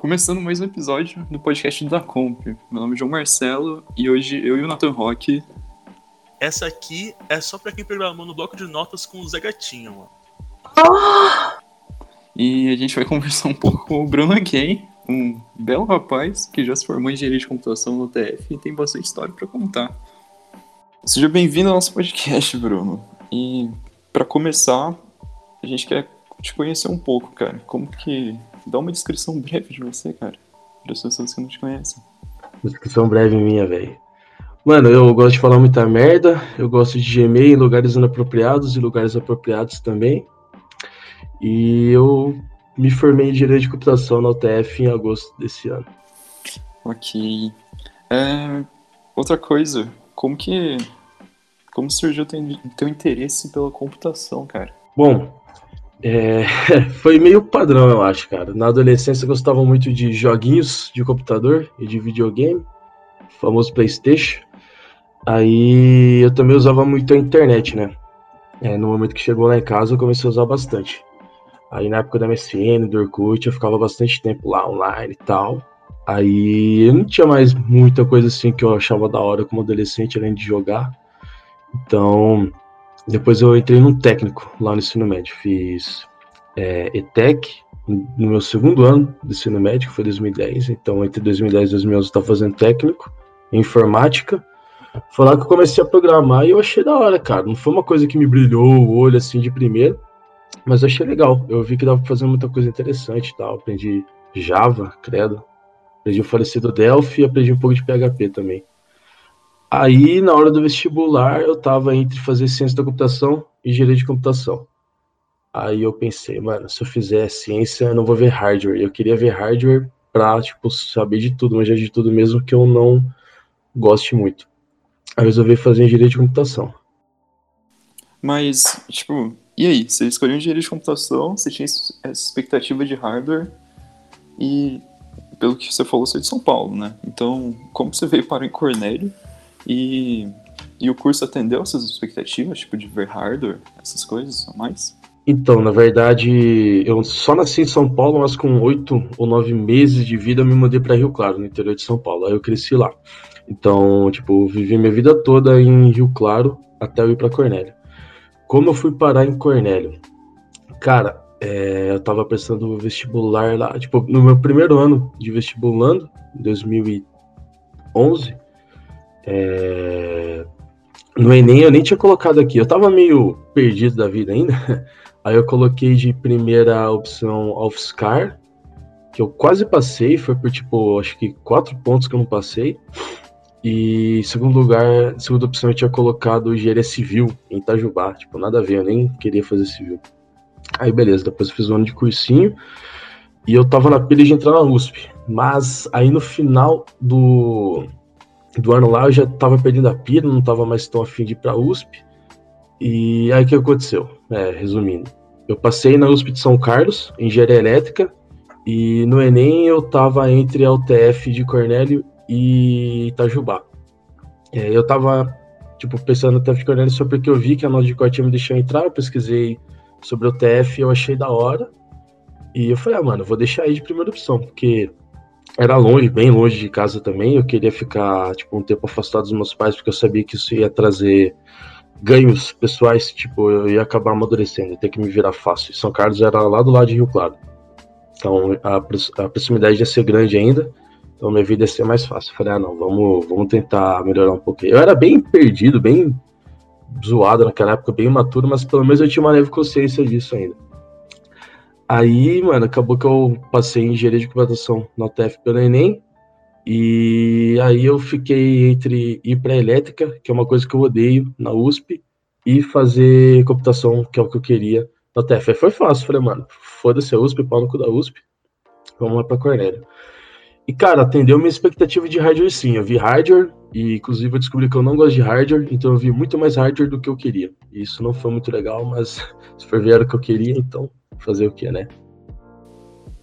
Começando mais um episódio do podcast da Comp. Meu nome é João Marcelo e hoje eu e o Nathan Rock. Essa aqui é só pra quem programou no bloco de notas com o Zé Gatinho, mano. E a gente vai conversar um pouco com o Bruno Gay, um belo rapaz que já se formou em engenharia de computação no TF e tem bastante história pra contar. Seja bem-vindo ao nosso podcast, Bruno. E pra começar, a gente quer te conhecer um pouco, cara. Como que. Dá uma descrição breve de você, cara. Para as pessoas que não te conhecem. Descrição breve minha, velho. Mano, eu gosto de falar muita merda. Eu gosto de gemer em lugares inapropriados e lugares apropriados também. E eu me formei em engenharia de computação na UTF em agosto desse ano. Ok. É, outra coisa, como que. Como surgiu teu, teu interesse pela computação, cara? Bom, é, foi meio padrão, eu acho, cara. Na adolescência eu gostava muito de joguinhos de computador e de videogame, famoso PlayStation. Aí eu também usava muito a internet, né? É, no momento que chegou lá em casa eu comecei a usar bastante. Aí na época da MSN, do Orkut, eu ficava bastante tempo lá online e tal. Aí eu não tinha mais muita coisa assim que eu achava da hora como adolescente, além de jogar. Então, depois eu entrei num técnico lá no ensino médio. Fiz é, ETEC no meu segundo ano do ensino médio, que foi 2010. Então, entre 2010 e 2011 eu estava fazendo técnico em informática. Foi lá que eu comecei a programar e eu achei da hora, cara. Não foi uma coisa que me brilhou o olho assim de primeiro, mas eu achei legal. Eu vi que dava pra fazer muita coisa interessante e tal. Aprendi Java, credo. Aprendi o falecido Delphi e aprendi um pouco de PHP também. Aí, na hora do vestibular, eu tava entre fazer ciência da computação e engenharia de computação. Aí eu pensei, mano, se eu fizer ciência, eu não vou ver hardware. Eu queria ver hardware pra, tipo, saber de tudo, mas já de tudo mesmo que eu não goste muito. Aí eu resolvi fazer engenharia de computação. Mas, tipo, e aí? Você escolheu engenharia de computação, você tinha essa expectativa de hardware e, pelo que você falou, você é de São Paulo, né? Então, como você veio para o Cornélio e, e o curso atendeu essas expectativas, tipo, de ver hardware, essas coisas a mais? Então, na verdade, eu só nasci em São Paulo, mas com oito ou nove meses de vida eu me mudei para Rio Claro, no interior de São Paulo. Aí eu cresci lá. Então, tipo, vivi minha vida toda em Rio Claro até eu ir para Cornélio. Como eu fui parar em Cornélio? Cara, é, eu tava prestando vestibular lá, tipo, no meu primeiro ano de vestibulando, em 2011, é, no Enem eu nem tinha colocado aqui, eu tava meio perdido da vida ainda, aí eu coloquei de primeira opção UFSCar, que eu quase passei, foi por tipo, acho que quatro pontos que eu não passei, e segundo lugar, segunda opção eu tinha colocado engenharia civil em Itajubá. Tipo, nada a ver, eu nem queria fazer civil. Aí beleza, depois eu fiz um ano de cursinho e eu tava na pilha de entrar na USP. Mas aí no final do, do ano lá eu já tava perdendo a pilha, não tava mais tão afim de ir pra USP. E aí o que aconteceu? É, resumindo, eu passei na USP de São Carlos, engenharia elétrica, e no Enem eu tava entre a UTF de Cornélio e Itajubá. É, eu tava, tipo, pensando no TF de Cornélio só porque eu vi que a nota de corte me deixou entrar, eu pesquisei sobre o TF, eu achei da hora. E eu falei, ah, mano, vou deixar aí de primeira opção, porque era longe, bem longe de casa também. Eu queria ficar, tipo, um tempo afastado dos meus pais, porque eu sabia que isso ia trazer ganhos pessoais, tipo, eu ia acabar amadurecendo, ter que me virar fácil. São Carlos era lá do lado de Rio Claro. Então a, a proximidade ia ser grande ainda. Então minha vida ia ser mais fácil. Falei, ah, não, vamos, vamos tentar melhorar um pouquinho. Eu era bem perdido, bem zoado naquela época, bem imaturo, mas pelo menos eu tinha uma leve consciência disso ainda. Aí, mano, acabou que eu passei em engenharia de computação na UTF pelo Enem. E aí eu fiquei entre ir para elétrica, que é uma coisa que eu odeio, na USP, e fazer computação, que é o que eu queria na UTF. Aí foi fácil, falei, mano, foda-se a USP, pau no cu da USP, vamos lá para Cornélio. E, cara, atendeu minha expectativa de hardware sim. Eu vi hardware e, inclusive, eu descobri que eu não gosto de hardware, então eu vi muito mais hardware do que eu queria. E isso não foi muito legal, mas se for ver era o que eu queria, então fazer o que, né?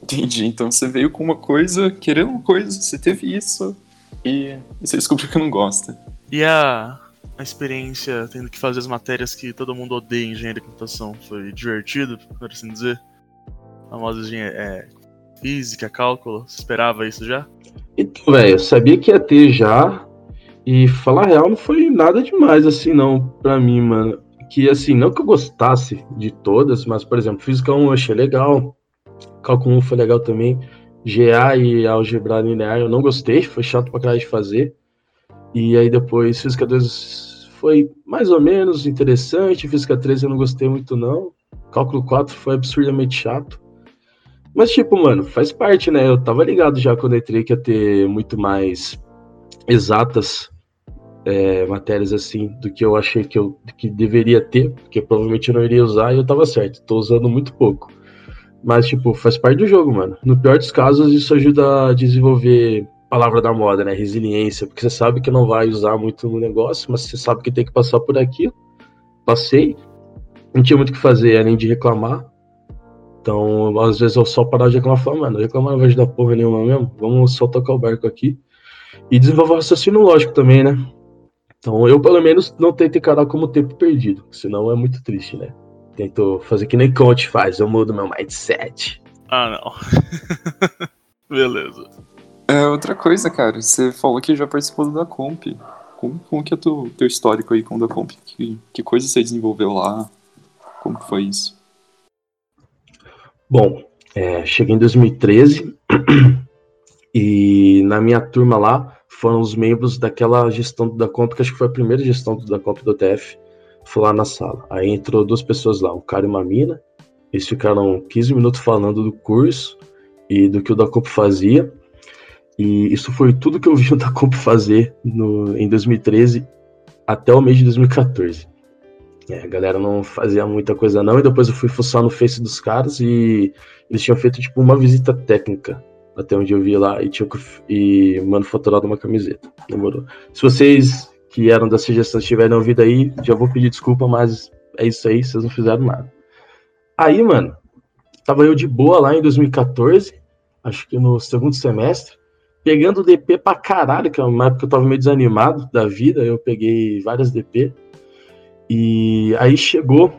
Entendi. Então você veio com uma coisa, querendo uma coisa, você teve isso e você descobriu que não gosta. E a, a experiência tendo que fazer as matérias que todo mundo odeia em engenharia de computação foi divertido, por assim dizer? Famosas é, Física, cálculo, você esperava isso já? Então, velho, eu sabia que ia ter já. E falar a real não foi nada demais assim, não, pra mim, mano. Que assim, não que eu gostasse de todas, mas, por exemplo, Física 1 eu achei legal. Cálculo 1 foi legal também. GA e álgebra linear eu não gostei, foi chato pra caralho de fazer. E aí depois Física 2 foi mais ou menos interessante, Física 3 eu não gostei muito não. Cálculo 4 foi absurdamente chato. Mas tipo, mano, faz parte, né? Eu tava ligado já quando entrei que ia ter muito mais exatas é, matérias assim do que eu achei que eu que deveria ter, porque provavelmente eu não iria usar e eu tava certo. Tô usando muito pouco. Mas, tipo, faz parte do jogo, mano. No pior dos casos, isso ajuda a desenvolver palavra da moda, né? Resiliência, porque você sabe que não vai usar muito no negócio, mas você sabe que tem que passar por aquilo. Passei, não tinha muito o que fazer além de reclamar. Então, às vezes eu só parar de reclamar e falar, mano, reclamar não vai ajudar porra nenhuma mesmo, vamos só tocar o barco aqui. E desenvolver o raciocínio lógico também, né? Então, eu pelo menos não tento encarar como tempo perdido, senão é muito triste, né? Tento fazer que nem coach faz, eu mudo meu mindset. Ah, não. Beleza. É, outra coisa, cara, você falou que já participou do da Comp. Como, como que é o teu histórico aí com o da Comp? Que, que coisa você desenvolveu lá? Como que foi isso? Bom, é, cheguei em 2013 e na minha turma lá foram os membros daquela gestão da Comp, que acho que foi a primeira gestão da Comp do TF fui lá na sala. Aí entrou duas pessoas lá, um cara e uma mina. Eles ficaram 15 minutos falando do curso e do que o da Comp fazia. E isso foi tudo que eu vi o da Comp fazer no, em 2013 até o mês de 2014. É, a galera não fazia muita coisa não, e depois eu fui fuçar no Face dos caras e eles tinham feito tipo uma visita técnica até onde eu vi lá e tinha e manufaturado uma camiseta. Demorou. Se vocês que eram da sugestão tiverem ouvido aí, já vou pedir desculpa, mas é isso aí, vocês não fizeram nada. Aí, mano, tava eu de boa lá em 2014, acho que no segundo semestre, pegando DP pra caralho, que é uma época que eu tava meio desanimado da vida, eu peguei várias DP. E aí chegou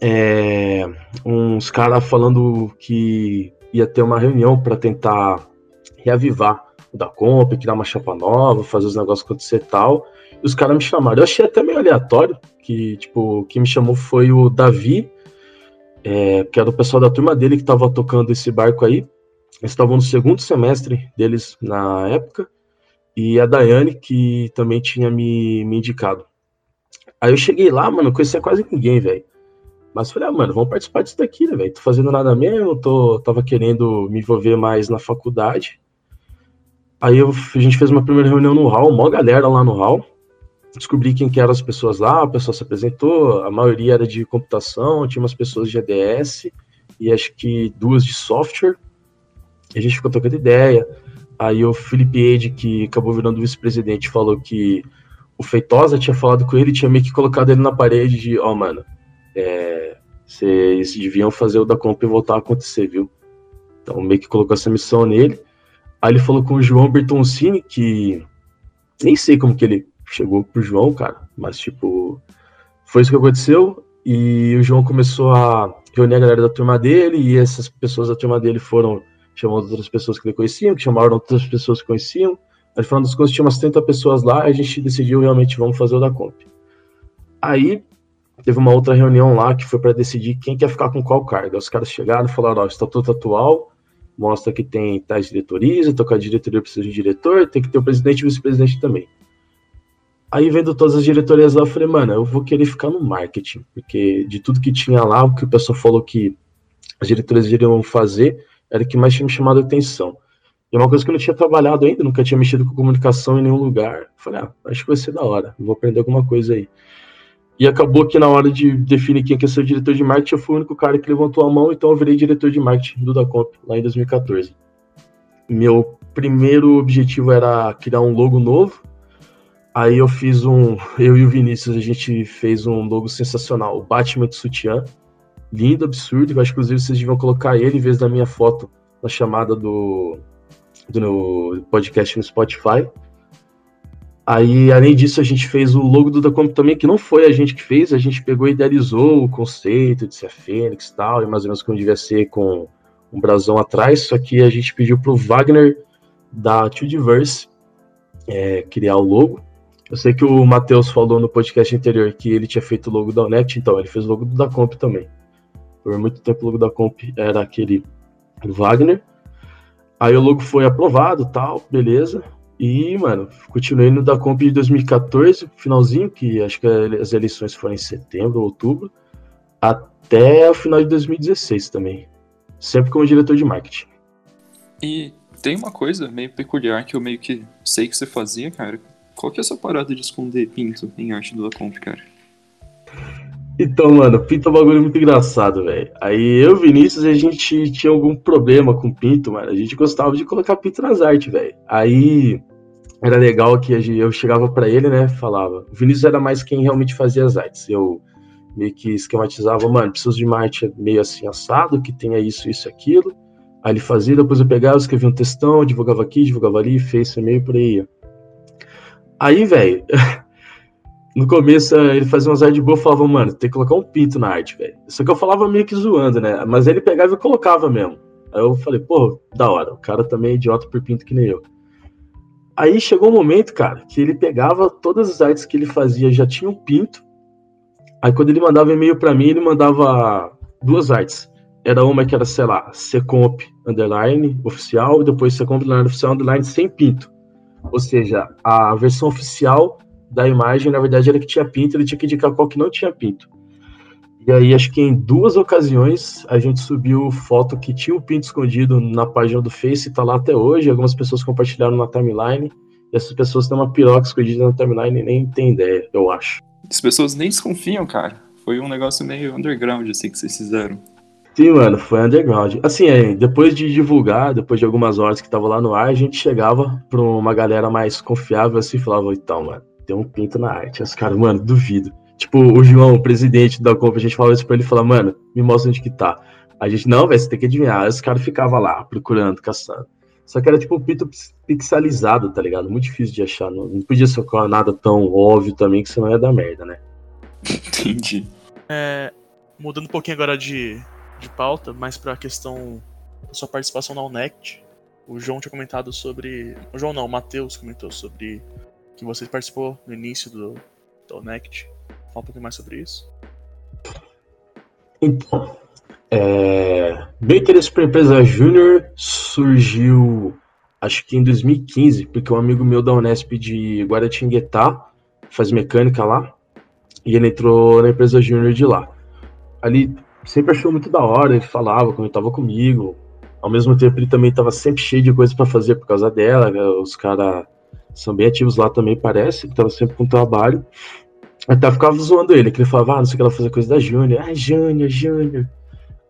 é, uns caras falando que ia ter uma reunião para tentar reavivar o da Comp, criar uma chapa nova, fazer os negócios acontecer e tal os caras me chamaram. Eu achei até meio aleatório, que, tipo, quem me chamou foi o Davi, é, que era o pessoal da turma dele que estava tocando esse barco aí. Eles estavam no segundo semestre deles na época, e a Daiane, que também tinha me, me indicado. Aí eu cheguei lá, mano, conhecia quase ninguém, velho. Mas falei, ah, mano, vamos participar disso daqui, né, velho? Tô fazendo nada mesmo, tô, tava querendo me envolver mais na faculdade. Aí eu, a gente fez uma primeira reunião no hall, uma galera lá no hall descobri quem que eram as pessoas lá, a pessoa se apresentou, a maioria era de computação, tinha umas pessoas de EDS e acho que duas de software. A gente ficou trocando ideia. Aí o Felipe Ede, que acabou virando vice-presidente, falou que o Feitosa tinha falado com ele, tinha meio que colocado ele na parede de, ó, oh, mano, é, vocês deviam fazer o da compra voltar a acontecer, viu? Então meio que colocou essa missão nele. Aí ele falou com o João Bertoncini, que nem sei como que ele chegou pro João, cara. Mas, tipo, foi isso que aconteceu. E o João começou a reunir a galera da turma dele, e essas pessoas da turma dele foram chamando outras pessoas que ele conheciam, que chamaram outras pessoas que conheciam. Aí, falando das coisas, tinha umas 30 pessoas lá, e a gente decidiu realmente, vamos fazer o da comp. Aí, teve uma outra reunião lá que foi para decidir quem quer ficar com qual carga. Os caras chegaram e falaram: ó, o estatuto atual mostra que tem tais diretorias, tocar diretoria precisa de diretor, tem que ter o presidente e vice-presidente também. Aí vendo todas as diretorias lá, eu falei, mano, eu vou querer ficar no marketing, porque de tudo que tinha lá, o que o pessoal falou que as diretorias iriam fazer, era o que mais tinha me chamado a atenção. E uma coisa que eu não tinha trabalhado ainda, nunca tinha mexido com comunicação em nenhum lugar. Falei, ah, acho que vai ser da hora, vou aprender alguma coisa aí. E acabou que na hora de definir quem quer ser o diretor de marketing, eu fui o único cara que levantou a mão, então eu virei diretor de marketing do Dacomp, lá em 2014. Meu primeiro objetivo era criar um logo novo, Aí eu fiz um. Eu e o Vinícius, a gente fez um logo sensacional. O Batman de sutiã. Lindo, absurdo. Eu acho que inclusive vocês deviam colocar ele em vez da minha foto na chamada do, do podcast no Spotify. Aí, além disso, a gente fez o logo do Dacomp também, que não foi a gente que fez, a gente pegou e idealizou o conceito de ser a Fênix e tal, e mais ou menos como devia ser com um brasão atrás, só que a gente pediu pro Wagner da Tudiverse é, criar o logo. Eu sei que o Matheus falou no podcast anterior que ele tinha feito o logo da Onet, então ele fez o logo da Comp também. Por muito tempo o logo da Comp era aquele do Wagner. Aí o logo foi aprovado, tal, beleza. E, mano, continuei no da Comp de 2014, finalzinho, que acho que as eleições foram em setembro, outubro, até o final de 2016 também. Sempre como diretor de marketing. E tem uma coisa meio peculiar que eu meio que sei que você fazia, cara. Qual que é essa parada de esconder pinto em arte do Comp, cara? Então, mano, pinto é um bagulho muito engraçado, velho. Aí eu Vinícius, a gente tinha algum problema com pinto, mano. A gente gostava de colocar pinto nas artes, velho. Aí era legal que eu chegava para ele, né, falava. O Vinícius era mais quem realmente fazia as artes. Eu meio que esquematizava, mano, preciso de uma arte meio assim assado, que tenha isso, isso, aquilo. Aí ele fazia, depois eu pegava, escrevia um textão, divulgava aqui, divulgava ali, fez e-mail por aí. Aí, velho, no começo ele fazia umas artes boas, falava, mano, tem que colocar um pinto na arte, velho. Só que eu falava meio que zoando, né? Mas ele pegava e colocava mesmo. Aí eu falei, pô, da hora, o cara também é idiota por pinto que nem eu. Aí chegou um momento, cara, que ele pegava todas as artes que ele fazia, já tinha um pinto. Aí quando ele mandava e-mail para mim, ele mandava duas artes. Era uma que era, sei lá, Secomp underline oficial, e depois Secomp underline oficial underline sem pinto. Ou seja, a versão oficial da imagem, na verdade, era que tinha pinto, ele tinha que indicar qual que não tinha pinto. E aí, acho que em duas ocasiões, a gente subiu foto que tinha um pinto escondido na página do Face, tá lá até hoje. Algumas pessoas compartilharam na timeline. E essas pessoas têm uma piroca escondida na timeline e nem tem ideia, eu acho. As pessoas nem desconfiam, cara. Foi um negócio meio underground, assim, que vocês fizeram. Sim, mano, foi underground. Assim, é, depois de divulgar, depois de algumas horas que tava lá no ar, a gente chegava pra uma galera mais confiável assim e falava, então, mano, tem um pinto na arte. Os caras, mano, duvido. Tipo, o João, o presidente da compra, a gente falava isso pra ele e falava, mano, me mostra onde que tá. A gente, não, velho, você tem que adivinhar. Aí os caras ficavam lá, procurando, caçando. Só que era tipo um pinto pixelizado, tá ligado? Muito difícil de achar. Não, não podia ser nada tão óbvio também, que senão ia dar merda, né? Entendi. É, mudando um pouquinho agora de, de pauta, mais pra questão da sua participação na UNECT. O João tinha comentado sobre. O João não, o Matheus comentou sobre que você participou no início do, do UNECT. Fala um pouquinho mais sobre isso. Então, é, por empresa júnior surgiu, acho que em 2015, porque um amigo meu da Unesp de Guaratinguetá faz mecânica lá, e ele entrou na empresa júnior de lá. Ali sempre achou muito da hora, ele falava, comentava comigo. Ao mesmo tempo, ele também estava sempre cheio de coisas para fazer por causa dela. Os caras são bem ativos lá também, parece. Ele estava sempre com trabalho. Até ficava zoando ele, que ele falava, ah, não sei o que ela fazer coisa da Júnior. Ah, Júnior, Júnior.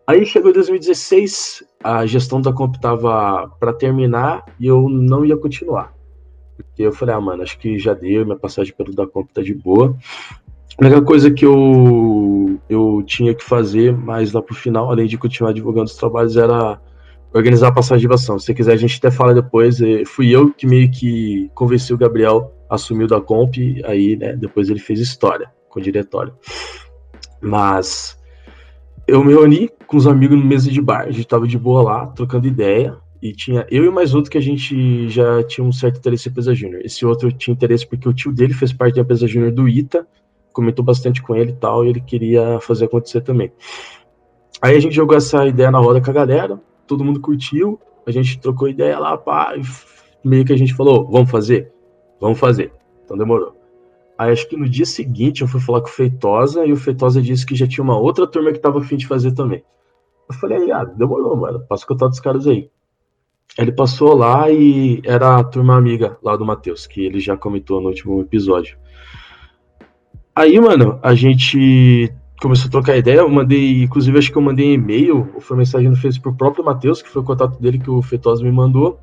Aí chegou 2016, a gestão da Comp tava para terminar e eu não ia continuar. Porque eu falei, ah, mano, acho que já deu, minha passagem pelo da Comp tá de boa. A única coisa que eu, eu tinha que fazer mais lá pro final, além de continuar divulgando os trabalhos, era organizar a passagem de ação. Se você quiser, a gente até fala depois. Fui eu que meio que convenci o Gabriel assumiu da Comp, aí, né, depois ele fez história com o diretório. Mas eu me reuni com os amigos no mesa de bar, a gente tava de boa lá, trocando ideia, e tinha eu e mais outro que a gente já tinha um certo interesse em empresa júnior. Esse outro tinha interesse porque o tio dele fez parte da empresa júnior do ITA, comentou bastante com ele e tal, e ele queria fazer acontecer também. Aí a gente jogou essa ideia na roda com a galera, todo mundo curtiu, a gente trocou ideia lá, pá, meio que a gente falou, vamos fazer? Vamos fazer. Então demorou. Aí acho que no dia seguinte eu fui falar com o Feitosa e o Feitosa disse que já tinha uma outra turma que tava afim de fazer também. Eu falei, ah, demorou, mano. Passa o contato dos caras aí. Ele passou lá e era a turma amiga lá do Matheus, que ele já comentou no último episódio. Aí, mano, a gente começou a trocar ideia. Eu mandei, inclusive, acho que eu mandei e-mail, ou foi mensagem no Facebook pro próprio Matheus, que foi o contato dele que o Feitosa me mandou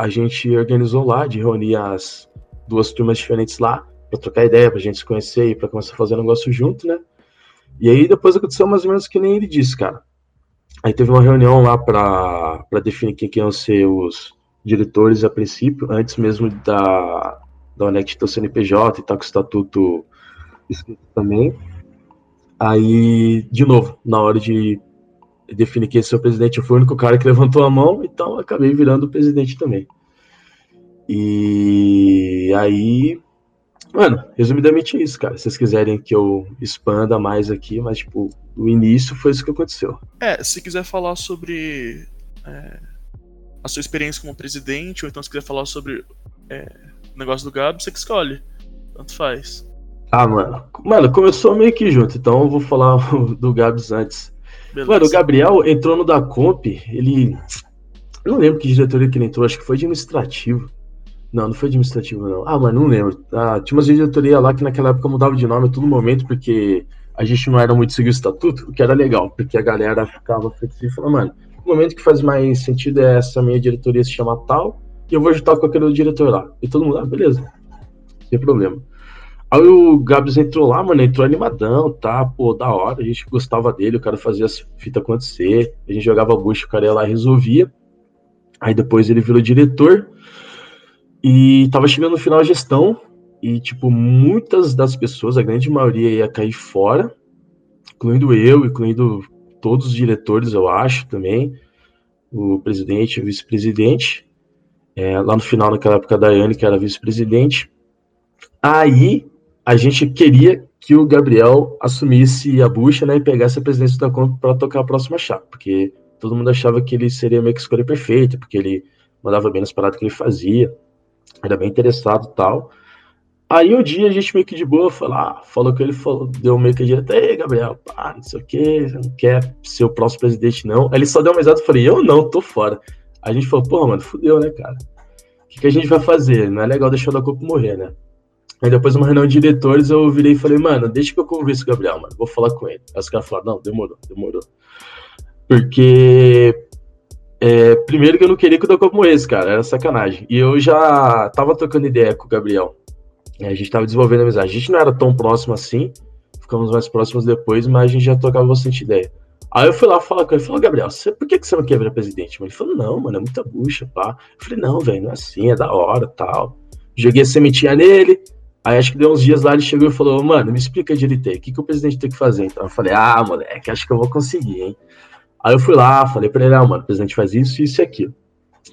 a gente organizou lá de reunir as duas turmas diferentes lá para trocar ideia, para a gente se conhecer e para começar a fazer um negócio junto, né? E aí depois aconteceu mais ou menos que nem ele disse, cara. Aí teve uma reunião lá para definir quem iam ser os diretores a princípio, antes mesmo da, da ONECT ter o CNPJ e tal, com o estatuto escrito também. Aí, de novo, na hora de definir quem é seu presidente. Eu fui o único cara que levantou a mão, então acabei virando presidente também. E aí, mano, resumidamente é isso, cara. Se vocês quiserem que eu expanda mais aqui, mas, tipo, o início foi isso que aconteceu. É, se quiser falar sobre é, a sua experiência como presidente, ou então se quiser falar sobre é, o negócio do Gabo, você que escolhe. Tanto faz. Ah, mano. Mano, começou meio que junto, então eu vou falar do Gabs antes. Beleza. Mano, o Gabriel entrou no da Comp, ele. Eu não lembro que diretoria que ele entrou, acho que foi administrativo. Não, não foi administrativo, não. Ah, mas não lembro. Ah, tinha umas diretoria lá que naquela época mudava de nome a todo momento, porque a gente não era muito seguir o estatuto, o que era legal, porque a galera ficava flexível e falava, mano, o momento que faz mais sentido é essa minha diretoria se chamar tal, e eu vou juntar com aquele diretor lá. E todo mundo, ah, beleza. Sem problema. Aí o Gabs entrou lá, mano, entrou animadão, tá? Pô, da hora, a gente gostava dele, o cara fazia as fitas acontecer, a gente jogava bucha, o cara ia lá e resolvia. Aí depois ele virou diretor e tava chegando no final a gestão e, tipo, muitas das pessoas, a grande maioria ia cair fora, incluindo eu, incluindo todos os diretores, eu acho, também, o presidente, o vice-presidente. É, lá no final, naquela época, a Daiane, que era vice-presidente. Aí a gente queria que o Gabriel assumisse a bucha né, e pegasse a presidência da Comp para tocar a próxima chapa, porque todo mundo achava que ele seria meio que escolha perfeita, porque ele mandava bem nas paradas que ele fazia, era bem interessado e tal. Aí um dia a gente meio que de boa lá, falou com ele, falou, deu meio que direto, ei, Gabriel, pá, não sei o que, não quer ser o próximo presidente, não. Aí ele só deu uma risada e falei, eu não, tô fora. Aí a gente falou, pô, mano, fudeu, né, cara? O que, que a gente vai fazer? Não é legal deixar o da Copa morrer, né? Aí depois, uma reunião de diretores, eu virei e falei, mano, deixa que eu converse com o Gabriel, mano, vou falar com ele. Aí os caras falaram, não, demorou, demorou. Porque, é, primeiro que eu não queria que o Docopo morresse, cara, era sacanagem. E eu já tava trocando ideia com o Gabriel. É, a gente tava desenvolvendo amizade. A gente não era tão próximo assim, ficamos mais próximos depois, mas a gente já trocava bastante ideia. Aí eu fui lá falar com ele, falou, Gabriel, você, por que, que você não quer virar presidente? Ele falou, não, mano, é muita bucha, pá. Eu falei, não, velho, não é assim, é da hora, tal. Joguei a sementinha nele, Aí acho que deu uns dias lá, ele chegou e falou, mano, me explica direito aí, o que, que o presidente tem que fazer? Então eu falei, ah, moleque, acho que eu vou conseguir, hein? Aí eu fui lá, falei pra ele, ah, mano, o presidente faz isso, isso e aquilo.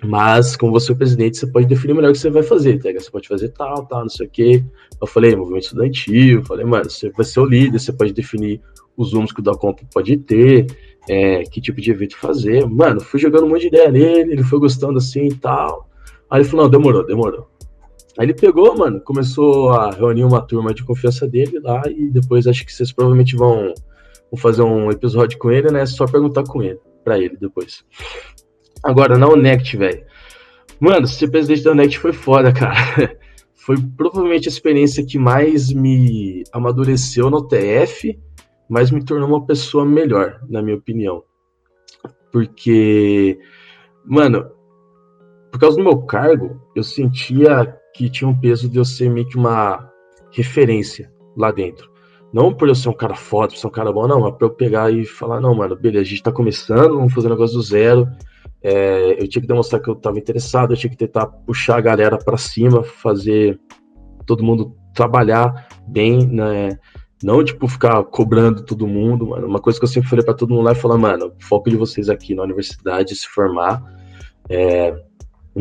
Mas, como você é o presidente, você pode definir melhor o que você vai fazer, tá? Você pode fazer tal, tal, não sei o quê. Eu falei, movimento estudantil, falei, mano, você vai ser o líder, você pode definir os rumos que o Dacomp pode ter, é, que tipo de evento fazer. Mano, fui jogando um monte de ideia nele, ele foi gostando assim e tal. Aí ele falou, não, demorou, demorou. Aí ele pegou, mano, começou a reunir uma turma de confiança dele lá e depois acho que vocês provavelmente vão, vão fazer um episódio com ele, né? Só perguntar com ele, pra ele depois. Agora, na Unect, velho. Mano, ser presidente da Unect foi foda, cara. Foi provavelmente a experiência que mais me amadureceu no TF, mas me tornou uma pessoa melhor, na minha opinião. Porque, mano, por causa do meu cargo, eu sentia que tinha um peso de eu ser meio que uma referência lá dentro. Não por eu ser um cara foda, por ser um cara bom, não, mas pra eu pegar e falar, não, mano, beleza, a gente tá começando, vamos fazer um negócio do zero. É, eu tinha que demonstrar que eu tava interessado, eu tinha que tentar puxar a galera para cima, fazer todo mundo trabalhar bem, né? Não, tipo, ficar cobrando todo mundo, mano. Uma coisa que eu sempre falei para todo mundo lá é falar, mano, o foco de vocês aqui na universidade se formar. É,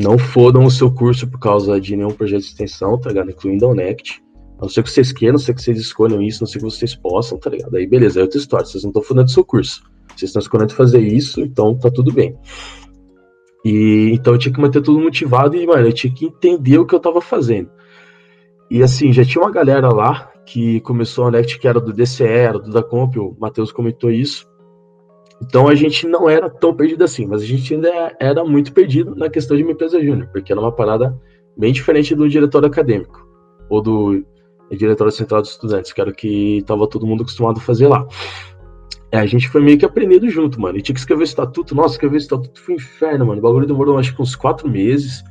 não fodam o seu curso por causa de nenhum projeto de extensão, tá ligado? Incluindo a Unect. A não ser que vocês queiram, a não ser que vocês escolham isso, a não ser que vocês possam, tá ligado? Aí beleza, é outra história. Vocês não estão fodendo o seu curso. Vocês estão escolhendo fazer isso, então tá tudo bem. E então eu tinha que manter tudo motivado e, mano, eu tinha que entender o que eu tava fazendo. E assim, já tinha uma galera lá que começou a Unect que era do DCE, era do Dacomp, o Matheus comentou isso. Então a gente não era tão perdido assim, mas a gente ainda era muito perdido na questão de uma empresa júnior, porque era uma parada bem diferente do diretório acadêmico ou do diretório central dos estudantes, que era o que estava todo mundo acostumado a fazer lá. É, a gente foi meio que aprendendo junto, mano. E tinha que escrever o estatuto. Nossa, escrever o estatuto foi um inferno, mano. O bagulho demorou acho que uns quatro meses.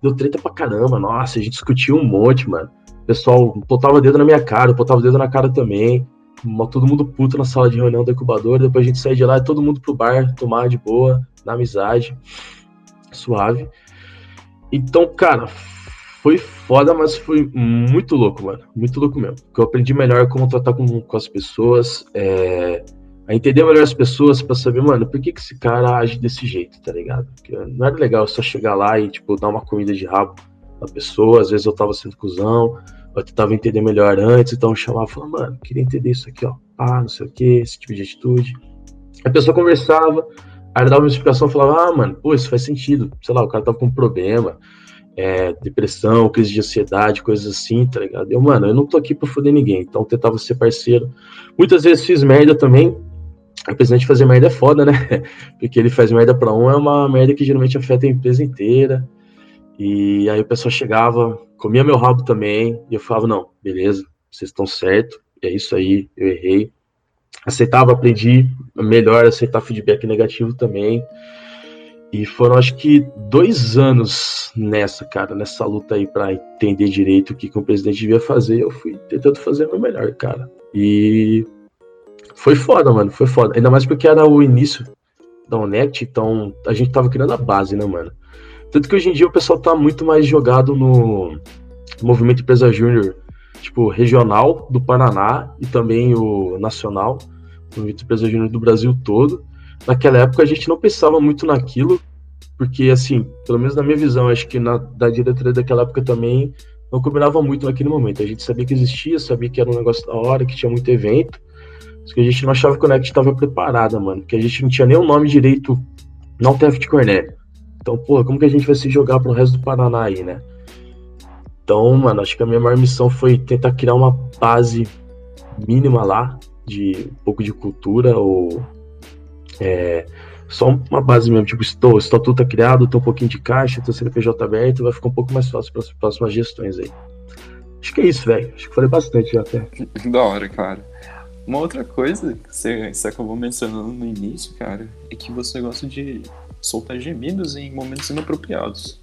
Deu treta pra caramba. Nossa, a gente discutiu um monte, mano. O pessoal botava o dedo na minha cara, botava o dedo na cara também todo mundo puto na sala de reunião da incubadora, depois a gente sai de lá e todo mundo pro bar, tomar de boa, na amizade, suave. Então, cara, foi foda, mas foi muito louco, mano. Muito louco mesmo. Porque eu aprendi melhor como tratar com, com as pessoas, é, a entender melhor as pessoas para saber, mano, por que, que esse cara age desse jeito, tá ligado? Porque não era legal só chegar lá e, tipo, dar uma comida de rabo na pessoa, às vezes eu tava sendo cuzão, eu tentava entender melhor antes, então eu chamava e falava, mano, queria entender isso aqui, ó, ah, não sei o que, esse tipo de atitude. A pessoa conversava, aí dava uma explicação, falava, ah, mano, pô, isso faz sentido, sei lá, o cara tava com um problema, é, depressão, crise de ansiedade, coisas assim, tá ligado? Eu, mano, eu não tô aqui pra foder ninguém, então tentava ser parceiro. Muitas vezes fiz merda também, apesar de fazer merda é foda, né? Porque ele faz merda pra um, é uma merda que geralmente afeta a empresa inteira. E aí o pessoal chegava, comia meu rabo também, e eu falava, não, beleza, vocês estão certo, é isso aí, eu errei. Aceitava, aprendi melhor aceitar feedback negativo também. E foram, acho que, dois anos nessa, cara, nessa luta aí para entender direito o que, que o presidente devia fazer. Eu fui tentando fazer o meu melhor, cara. E foi foda, mano, foi foda. Ainda mais porque era o início da Onect, então a gente tava criando a base, né, mano? Tanto que hoje em dia o pessoal tá muito mais jogado no movimento empresa júnior, tipo, regional do Paraná e também o nacional, o movimento empresa júnior do Brasil todo. Naquela época a gente não pensava muito naquilo, porque, assim, pelo menos na minha visão, acho que na, da diretoria daquela época também não combinava muito naquele momento. A gente sabia que existia, sabia que era um negócio da hora, que tinha muito evento, só que a gente não achava que o Next estava preparada, mano, porque a gente não tinha nem o nome direito UTF de Cornélio. Então, pô, como que a gente vai se jogar pro resto do Paraná aí, né? Então, mano, acho que a minha maior missão foi tentar criar uma base mínima lá de um pouco de cultura ou é, só uma base mesmo, tipo, estou, estatuto tá criado, tem um pouquinho de caixa, tem o CNPJ aberto, vai ficar um pouco mais fácil para as próximas gestões aí. Acho que é isso, velho. Acho que falei bastante já até. Da hora, cara. Uma outra coisa que você, você acabou mencionando no início, cara, é que você gosta de soltar gemidos em momentos inapropriados.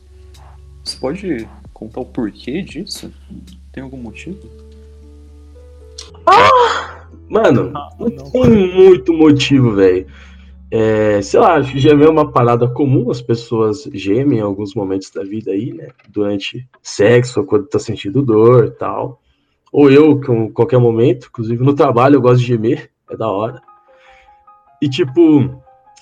Você pode contar o porquê disso? Tem algum motivo? Ah! Mano, ah, não, não tem muito motivo, velho. É, sei lá, gemer é uma parada comum, as pessoas gemem em alguns momentos da vida aí, né? Durante sexo, ou quando tá sentindo dor e tal. Ou eu, com qualquer momento, inclusive no trabalho eu gosto de gemer, é da hora. E tipo,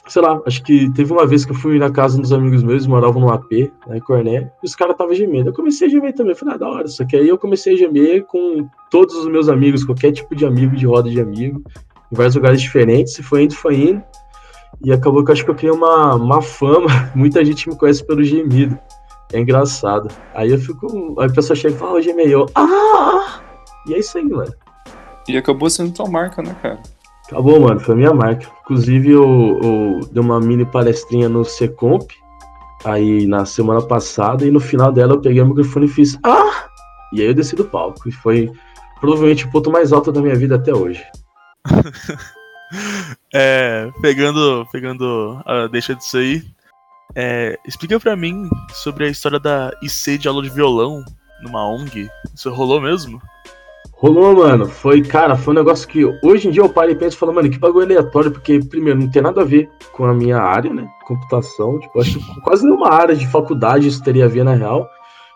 sei lá, acho que teve uma vez que eu fui na casa dos amigos meus, moravam no AP, lá em Corné, e os caras estavam gemendo. Eu comecei a gemer também, falei, ah, da hora. Só que aí eu comecei a gemer com todos os meus amigos, qualquer tipo de amigo, de roda de amigo, em vários lugares diferentes, e foi indo, foi indo. E acabou que eu acho que eu criei uma, uma fama, muita gente me conhece pelo gemido. É engraçado. Aí eu fico. Aí a pessoa chega e fala, oh, gemei, eu. Ah! E é isso aí, mano. E acabou sendo tua marca, né, cara? Acabou, mano, foi minha marca. Inclusive, eu, eu dei uma mini palestrinha no Secomp, aí na semana passada, e no final dela eu peguei o microfone e fiz Ah! E aí eu desci do palco. E foi provavelmente o ponto mais alto da minha vida até hoje. é, pegando, pegando a deixa disso aí, é, explica pra mim sobre a história da IC de aula de violão numa ONG. Isso rolou mesmo? Rolou, mano. Foi, cara, foi um negócio que hoje em dia eu paro e penso e falo, mano, que bagulho aleatório, porque, primeiro, não tem nada a ver com a minha área, né? Computação. Tipo, acho que quase nenhuma área de faculdade isso teria a ver na real.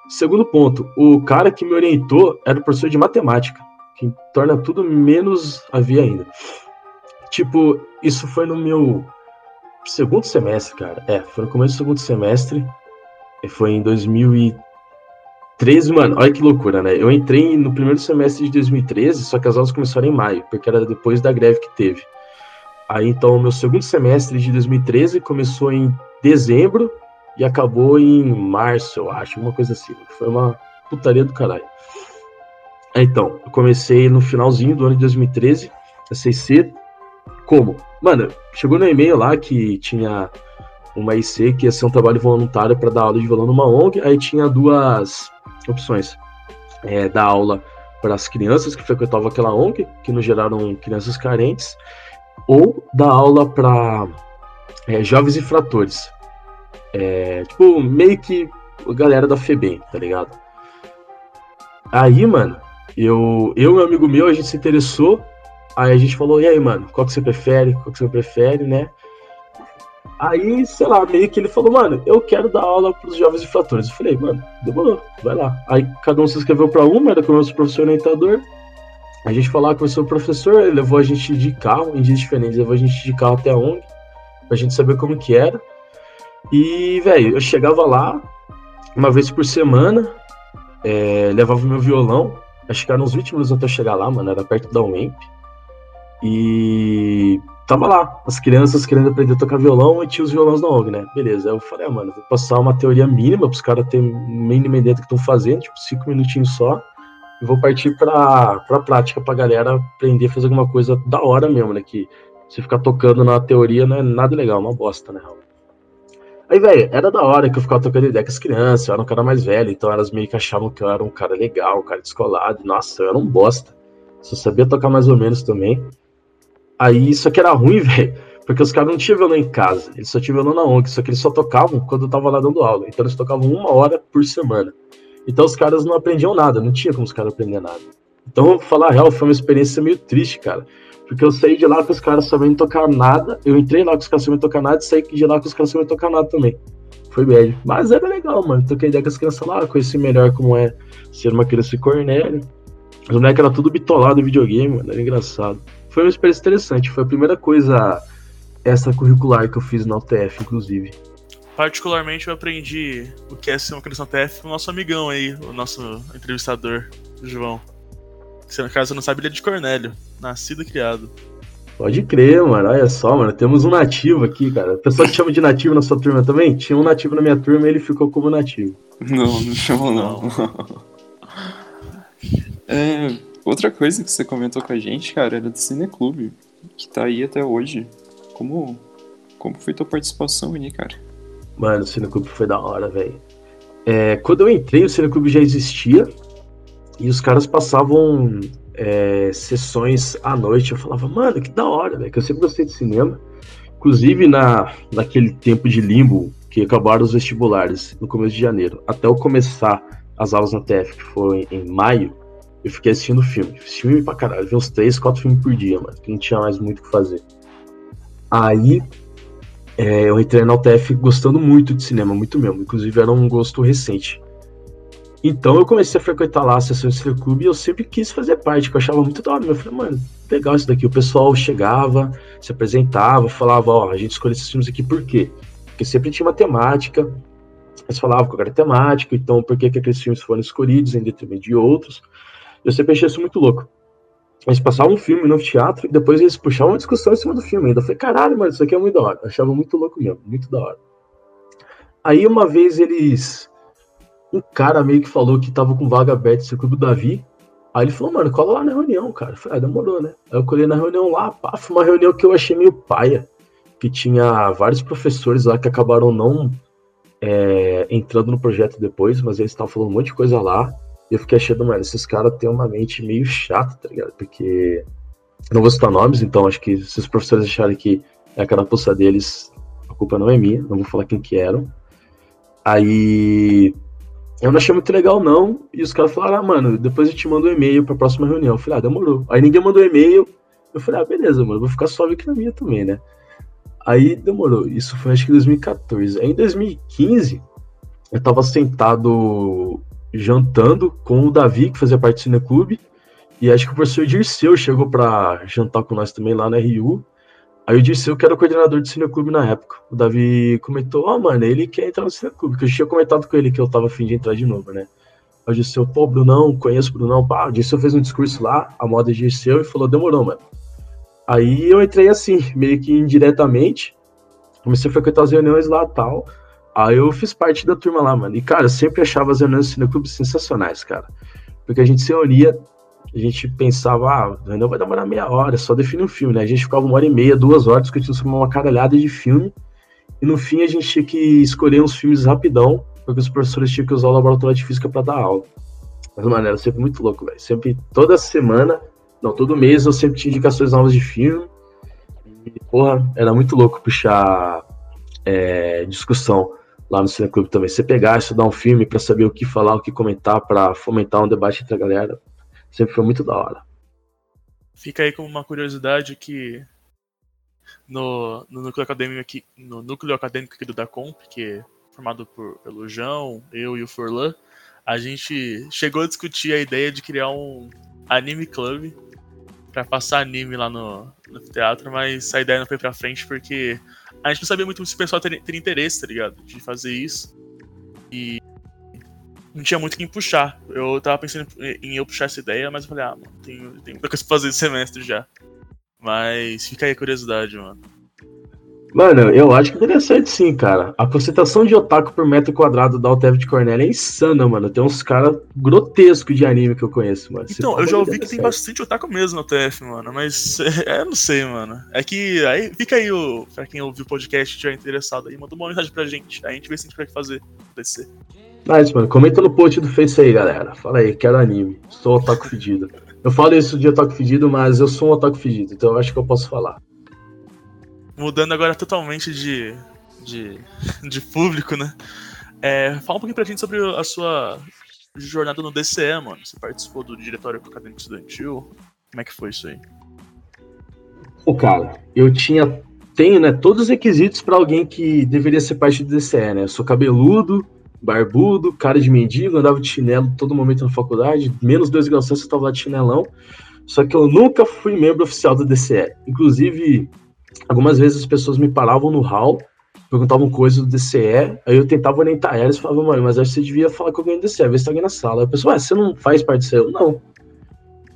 Segundo ponto, o cara que me orientou era o professor de matemática, que torna tudo menos a ver ainda. Tipo, isso foi no meu segundo semestre, cara. É, foi no começo do segundo semestre. Foi em 2013. 13, mano, olha que loucura, né? Eu entrei no primeiro semestre de 2013, só que as aulas começaram em maio, porque era depois da greve que teve. Aí então, meu segundo semestre de 2013 começou em dezembro e acabou em março, eu acho, uma coisa assim. Foi uma putaria do caralho. Então, eu comecei no finalzinho do ano de 2013, a CC. Como? Mano, chegou no e-mail lá que tinha uma IC que ia ser um trabalho voluntário para dar aula de violão numa ONG, aí tinha duas opções. É, dar aula para as crianças que frequentavam aquela ONG, que nos geraram crianças carentes, ou dar aula para é, jovens infratores. É, tipo, meio que a galera da FEBEM, tá ligado? Aí, mano, eu, eu e um amigo meu, a gente se interessou, aí a gente falou, e aí, mano, qual que você prefere, qual que você prefere, né? Aí, sei lá, meio que ele falou, mano, eu quero dar aula pros jovens infratores. Eu falei, mano, demorou, vai lá. Aí cada um se inscreveu pra uma, era com o nosso professor orientador. A gente falou lá, conversou o professor, ele levou a gente de carro, em dias diferentes, levou a gente de carro até a ONG, pra gente saber como que era. E, velho, eu chegava lá uma vez por semana, é, levava meu violão, acho que eram uns 20 minutos até chegar lá, mano, era perto da UEMP. E tava lá, as crianças querendo aprender a tocar violão e tinha os violões na ONG, né? Beleza, eu falei, ah, mano, vou passar uma teoria mínima pros caras terem mínima ideia do que estão fazendo, tipo, cinco minutinhos só, e vou partir pra, pra prática pra galera aprender a fazer alguma coisa da hora mesmo, né? Que você ficar tocando na teoria não é nada legal, uma bosta, né? Aí, velho, era da hora que eu ficava tocando ideia com as crianças, eu era um cara mais velho, então elas meio que achavam que eu era um cara legal, um cara descolado. Nossa, eu era um bosta. Só sabia tocar mais ou menos também. Aí, isso aqui era ruim, velho, porque os caras não tinham violão em casa, eles só tinham violão na ONG, só que eles só tocavam quando eu tava lá dando aula. Então eles tocavam uma hora por semana. Então os caras não aprendiam nada, não tinha como os caras aprenderem nada. Então, falar a real, foi uma experiência meio triste, cara. Porque eu saí de lá com os caras sabendo tocar nada. Eu entrei lá com os caras sabendo tocar nada e saí de lá com os caras sabendo tocar nada também. Foi bad. Mas era legal, mano. Toquei ideia com as crianças lá, conheci melhor como é ser uma criança de Cornélio. Os moleques eram tudo bitolado em videogame, mano. Era engraçado. Foi uma experiência interessante. Foi a primeira coisa extracurricular que eu fiz na UTF, inclusive. Particularmente eu aprendi o que é ser uma criança na UTF com o nosso amigão aí, o nosso entrevistador, o João. Se no caso não sabe, ele é de Cornélio. Nascido e criado. Pode crer, mano. Olha só, mano. Temos um nativo aqui, cara. O pessoal te chama de nativo na sua turma também? Tinha um nativo na minha turma e ele ficou como nativo. Não, não chamou não. é, outra coisa que você comentou com a gente, cara, era do Cineclube, que tá aí até hoje. Como, como foi tua participação ali, cara? Mano, o Cineclube foi da hora, velho. É, quando eu entrei, o Cineclube já existia, e os caras passavam é, sessões à noite. Eu falava, mano, que da hora, velho. Que eu sempre gostei de cinema. Inclusive na, naquele tempo de limbo que acabaram os vestibulares no começo de janeiro, até eu começar as aulas na TF, que foi em maio, eu fiquei assistindo filme. Filme pra caralho. Vi uns três, quatro filmes por dia, mano. Que não tinha mais muito o que fazer. Aí é, eu entrei na UTF gostando muito de cinema, muito mesmo. Inclusive era um gosto recente. Então eu comecei a frequentar lá a sessão de Cinema Clube e eu sempre quis fazer parte, que eu achava muito da hora. Eu falei, mano, legal isso daqui. O pessoal chegava, se apresentava, falava, ó, a gente escolheu esses filmes aqui por quê? Porque sempre tinha uma temática, eles falavam qual era a temática, então por que, que aqueles filmes foram escolhidos em detrimento de outros. Eu sempre achei isso muito louco. Eles passavam um filme no teatro e depois eles puxavam uma discussão em cima do filme ainda. Falei, caralho, mano, isso aqui é muito da hora. Eu achava muito louco mesmo, muito da hora. Aí uma vez eles um cara meio que falou que tava com vaga aberta no clube do Davi. Aí ele falou, mano, cola lá na reunião, cara. Eu falei, ah, demorou, né? Aí eu colhei na reunião lá, pá, foi uma reunião que eu achei meio paia. Que tinha vários professores lá que acabaram não é, entrando no projeto depois, mas eles estavam falando um monte de coisa lá. E eu fiquei achando, mano, esses caras têm uma mente meio chata, tá ligado? Porque. Não vou citar nomes, então acho que se os professores acharem que é a carapuça deles, a culpa não é minha, não vou falar quem que eram. Aí eu não achei muito legal, não. E os caras falaram, ah, mano, depois eu te mando um e-mail pra próxima reunião. Eu falei, ah, demorou. Aí ninguém mandou e-mail. Eu falei, ah, beleza, mano, vou ficar suave aqui na minha também, né? Aí demorou. Isso foi acho que em 2014. Aí em 2015, eu tava sentado jantando com o Davi, que fazia parte do Cineclube. E acho que o professor Dirceu chegou pra jantar com nós também lá na RU. Aí eu disse eu que era o coordenador do Cineclube na época. O Davi comentou, ó, oh, mano, ele quer entrar no Cineclube, que eu tinha comentado com ele que eu tava afim de entrar de novo, né? Aí eu disse, pô, Brunão, conheço o Brunão, pá, o Dirceu fez um discurso lá, a moda de Dirceu, e falou, demorou, mano. Aí eu entrei assim, meio que indiretamente, comecei a frequentar as reuniões lá tal, aí eu fiz parte da turma lá, mano. E, cara, eu sempre achava as reuniões do Cineclube sensacionais, cara. Porque a gente se reunia a gente pensava, ah, não vai demorar meia hora, só definir um filme, né? A gente ficava uma hora e meia, duas horas discutindo sobre uma caralhada de filme, e no fim a gente tinha que escolher uns filmes rapidão, porque os professores tinham que usar o laboratório de física para dar aula. Mas, mano, era sempre muito louco, velho. Sempre, toda semana, não, todo mês eu sempre tinha indicações novas de filme, e, porra, era muito louco puxar é, discussão lá no Cineclube também. Você pegar, estudar um filme para saber o que falar, o que comentar, para fomentar um debate entre a galera, sempre foi muito da hora. Fica aí como uma curiosidade que no, no núcleo acadêmico aqui, no núcleo acadêmico aqui do Dacomp, que é formado por, pelo João, eu e o Forlan, a gente chegou a discutir a ideia de criar um anime club pra passar anime lá no, no teatro, mas a ideia não foi pra frente porque a gente não sabia muito se o pessoal teria, teria interesse, tá ligado? De fazer isso. E não tinha muito quem puxar. Eu tava pensando em eu puxar essa ideia, mas eu falei, ah, mano, tenho, tenho muita coisa pra fazer esse semestre já. Mas fica aí a curiosidade, mano. Mano, eu acho que interessante sim, cara. A concentração de otaku por metro quadrado da Altev de Cornell é insana, mano. Tem uns caras grotescos de anime que eu conheço, mano. Então, eu já ouvi que tem bastante otaku mesmo no TF, mano. Mas é, não sei, mano. É que aí fica aí o. Pra quem ouviu o podcast e tiver interessado aí, manda uma mensagem pra gente. Aí a gente vê se a gente vai fazer descer. Mas, mano, comenta no post do Face aí, galera. Fala aí, quero anime. Sou otaku fedido. Eu falo isso de otaku fedido, mas eu sou um otaku fedido, então eu acho que eu posso falar mudando agora totalmente de, de, de público, né? É, fala um pouquinho pra gente sobre a sua jornada no DCE, mano. Você participou do Diretório Acadêmico Estudantil. Como é que foi isso aí? Pô, cara, eu tinha. Tenho, né, todos os requisitos para alguém que deveria ser parte do DCE, né? Eu sou cabeludo, barbudo, cara de mendigo, andava de chinelo todo momento na faculdade, menos dois graus eu tava lá de chinelão. Só que eu nunca fui membro oficial do DCE. Inclusive, algumas vezes as pessoas me paravam no hall, perguntavam coisas do DCE, aí eu tentava orientar elas e falava, mano, mas acho que você devia falar com alguém do DCE, ver se tá alguém na sala. Aí a pessoa, ah, você não faz parte do DCE? Eu, não.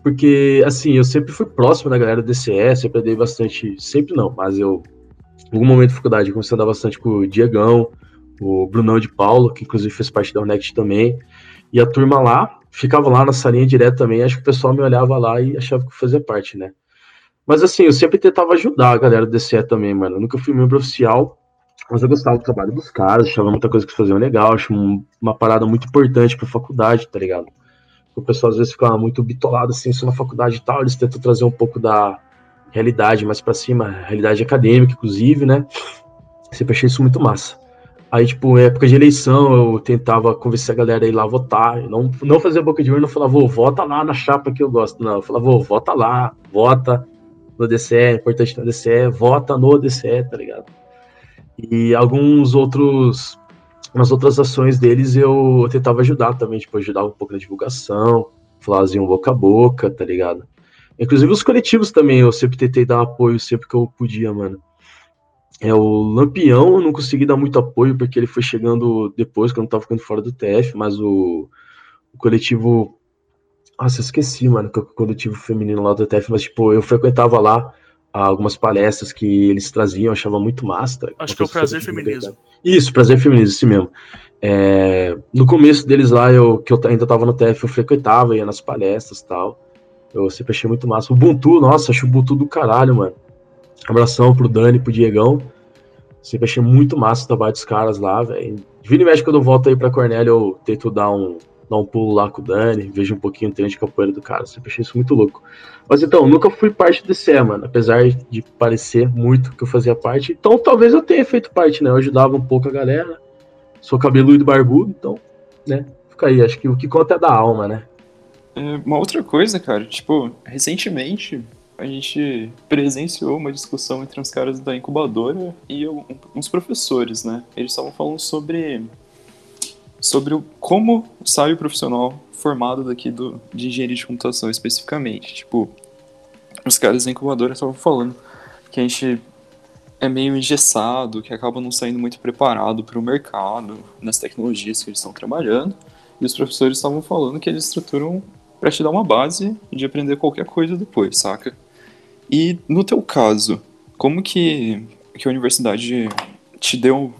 Porque, assim, eu sempre fui próximo da galera do DCE, sempre dei bastante, sempre não, mas eu, em algum momento de dificuldade, comecei a andar bastante com o Diegão, o Brunão de Paulo, que inclusive fez parte da Unect também, e a turma lá, ficava lá na salinha direto também, acho que o pessoal me olhava lá e achava que fazia parte, né? Mas assim, eu sempre tentava ajudar a galera do DCE também, mano. Eu nunca fui membro oficial, mas eu gostava do trabalho dos caras, achava muita coisa que eles faziam legal, acho uma parada muito importante pra faculdade, tá ligado? O pessoal às vezes ficava muito bitolado assim, isso na faculdade e tal, eles tentam trazer um pouco da realidade mais para cima, realidade acadêmica, inclusive, né? Sempre achei isso muito massa. Aí, tipo, época de eleição, eu tentava convencer a galera a ir lá votar. não, não fazia boca de urna, não falava, vou, vota lá na chapa que eu gosto. Não, eu falava, vou, vota lá, vota, no DCE, é importante no DCE, vota no DCE, tá ligado? E alguns outros, umas outras ações deles eu tentava ajudar também, tipo, ajudar um pouco na divulgação, fazia um boca a boca, tá ligado? Inclusive os coletivos também, eu sempre tentei dar apoio sempre que eu podia, mano. É, o Lampião eu não consegui dar muito apoio porque ele foi chegando depois, quando eu tava ficando fora do TF, mas o, o coletivo nossa, eu esqueci, mano, que o feminino lá do TF, mas, tipo, eu frequentava lá algumas palestras que eles traziam, eu achava muito massa. Acho que é o Prazer Feminismo. Isso, Prazer Feminismo, esse mesmo. É, no começo deles lá, eu, que eu ainda tava no TF, eu frequentava, ia nas palestras e tal. Eu sempre achei muito massa. O Ubuntu, nossa, acho o Ubuntu do caralho, mano. Abração pro Dani, pro Diegão. Sempre achei muito massa o trabalho dos caras lá, velho. Vira e mexe quando eu volto aí pra Cornélio, eu tento dar um, dar um pulo lá com o Dani, vejo um pouquinho o treino de capoeira do cara. Sempre achei isso muito louco. Mas então, nunca fui parte do CE, mano. Apesar de parecer muito que eu fazia parte. Então talvez eu tenha feito parte, né? Eu ajudava um pouco a galera. Sou cabeludo e barbudo, então, né? Fica aí. Acho que o que conta é da alma, né? É, uma outra coisa, cara, tipo, recentemente a gente presenciou uma discussão entre os caras da incubadora e uns professores, né? Eles estavam falando sobre sobre o, como sai o profissional formado daqui do, de engenharia de computação especificamente. Tipo, os caras da incubadora estavam falando que a gente é meio engessado, que acaba não saindo muito preparado para o mercado, nas tecnologias que eles estão trabalhando. E os professores estavam falando que eles estruturam para te dar uma base de aprender qualquer coisa depois, saca? E no teu caso, como que, que a universidade te deu,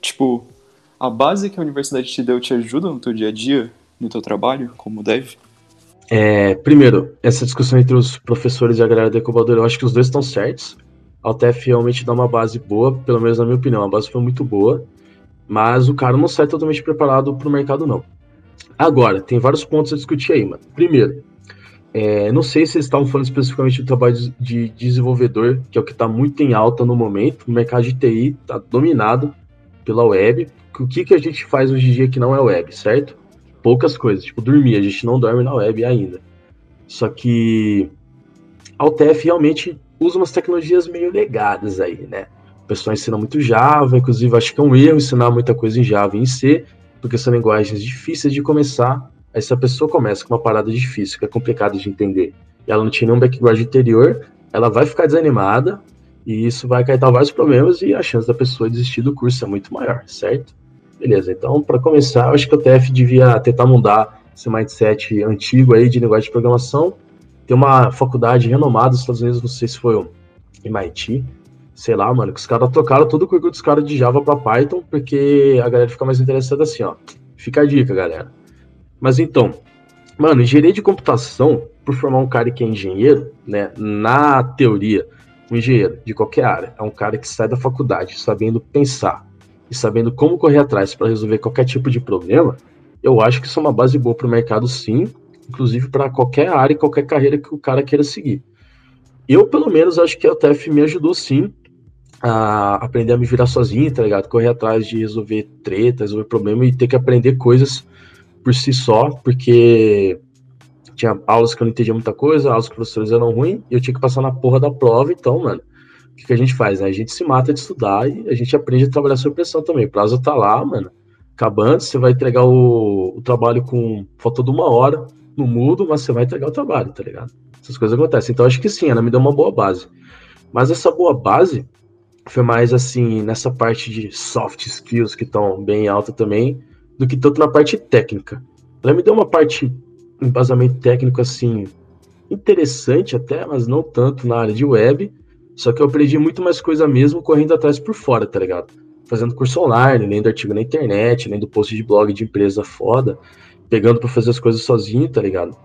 tipo, a base que a universidade te deu te ajuda no teu dia a dia, no teu trabalho, como deve? É, primeiro, essa discussão entre os professores e a galera da incubadora, eu acho que os dois estão certos. A UTF realmente dá uma base boa, pelo menos na minha opinião, a base foi muito boa, mas o cara não sai totalmente preparado para o mercado, não. Agora, tem vários pontos a discutir aí, mano. Primeiro, é, não sei se eles estavam falando especificamente do trabalho de desenvolvedor, que é o que está muito em alta no momento. O mercado de TI está dominado pela web, o que, que a gente faz hoje em dia que não é web, certo? Poucas coisas, tipo dormir, a gente não dorme na web ainda. Só que a UTF realmente usa umas tecnologias meio legadas aí, né? O pessoal ensina muito Java, inclusive acho que é um erro ensinar muita coisa em Java e em C, porque são linguagens difíceis de começar. Aí se a pessoa começa com uma parada difícil, que é complicado de entender, ela não tinha nenhum background anterior, ela vai ficar desanimada e isso vai acarretar vários problemas e a chance da pessoa desistir do curso é muito maior, certo? Beleza, então para começar, eu acho que o TF devia tentar mudar esse mindset antigo aí de linguagem de programação. Tem uma faculdade renomada dos Estados Unidos, não sei se foi o MIT, sei lá, mano, que os caras trocaram todo o currículo dos caras de Java para Python, porque a galera fica mais interessada assim, ó. Fica a dica, galera. Mas então, mano, engenharia de computação, por formar um cara que é engenheiro, né, na teoria, um engenheiro de qualquer área é um cara que sai da faculdade sabendo pensar e sabendo como correr atrás para resolver qualquer tipo de problema. Eu acho que isso é uma base boa para o mercado, sim, inclusive para qualquer área e qualquer carreira que o cara queira seguir. Eu, pelo menos, acho que a UTF me ajudou sim a aprender a me virar sozinho, tá ligado? Correr atrás de resolver treta, resolver problema e ter que aprender coisas por si só, porque tinha aulas que eu não entendia muita coisa, aulas que os professores eram ruins, e eu tinha que passar na porra da prova, então, mano, o que, que a gente faz? Né? A gente se mata de estudar e a gente aprende a trabalhar sob pressão também. O prazo tá lá, mano, acabando, você vai entregar o, o trabalho com falta de uma hora no mudo, mas você vai entregar o trabalho, tá ligado? Essas coisas acontecem. Então, acho que sim, ela me deu uma boa base. Mas essa boa base foi mais assim, nessa parte de soft skills que estão bem alta também, do que tanto na parte técnica. Ela me deu uma parte embasamento técnico assim interessante até, mas não tanto na área de web. Só que eu aprendi muito mais coisa mesmo correndo atrás por fora, tá ligado? Fazendo curso online, lendo artigo na internet, lendo post de blog de empresa foda, pegando para fazer as coisas sozinho, tá ligado?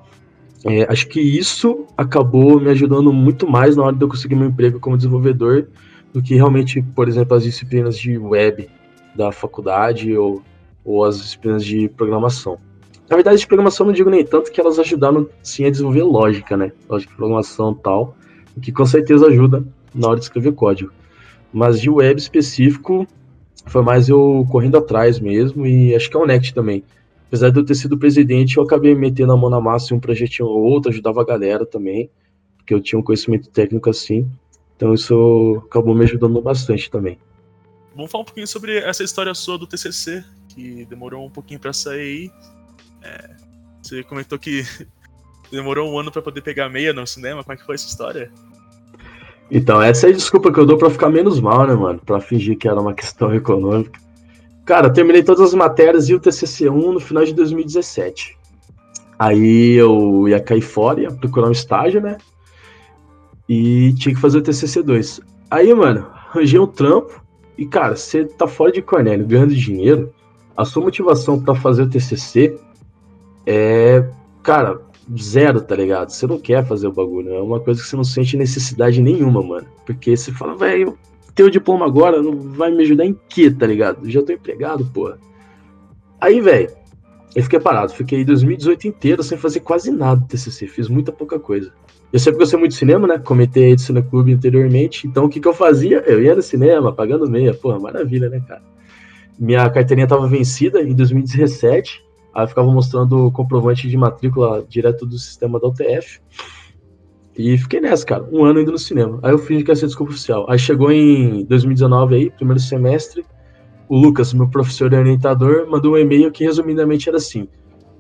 É, acho que isso acabou me ajudando muito mais na hora de eu conseguir meu emprego como desenvolvedor do que realmente, por exemplo, as disciplinas de web da faculdade ou, ou as disciplinas de programação. Na verdade, de programação não digo nem tanto que elas ajudaram sim a desenvolver lógica, né? Lógica de programação e tal, que com certeza ajuda na hora de escrever código. Mas de web específico, foi mais eu correndo atrás mesmo, e acho que é o Next também. Apesar de eu ter sido presidente, eu acabei metendo a mão na massa em um projetinho ou outro, ajudava a galera também, porque eu tinha um conhecimento técnico assim. Então isso acabou me ajudando bastante também. Vamos falar um pouquinho sobre essa história sua do TCC, que demorou um pouquinho para sair é, você comentou que demorou um ano para poder pegar meia no cinema. Como é que foi essa história? Então, essa é a desculpa que eu dou para ficar menos mal, né, mano? Pra fingir que era uma questão econômica. Cara, terminei todas as matérias e o TCC1 no final de 2017. Aí eu ia cair fora, ia procurar um estágio, né? E tinha que fazer o TCC2. Aí, mano, arranjei um trampo. E, cara, você tá fora de Cornélio ganhando dinheiro, a sua motivação para fazer o TCC é, cara, zero, tá ligado? Você não quer fazer o bagulho, é uma coisa que você não sente necessidade nenhuma, mano. Porque você fala, velho, ter o diploma agora não vai me ajudar em quê, tá ligado? Já tô empregado, porra. Aí, velho, eu fiquei parado, fiquei 2018 inteiro sem fazer quase nada do TCC, fiz muita pouca coisa. Eu sempre gostei muito de cinema, né? Comentei aí do Clube anteriormente, então o que que eu fazia? Eu ia no cinema, pagando meia, porra, maravilha, né, cara? Minha carteirinha tava vencida em 2017, Aí ficava mostrando o comprovante de matrícula direto do sistema da UTF. E fiquei nessa, cara, um ano indo no cinema. Aí eu fingi que ia ser desculpa oficial. Aí chegou em 2019 aí, primeiro semestre, o Lucas, meu professor e orientador, mandou um e-mail que resumidamente era assim: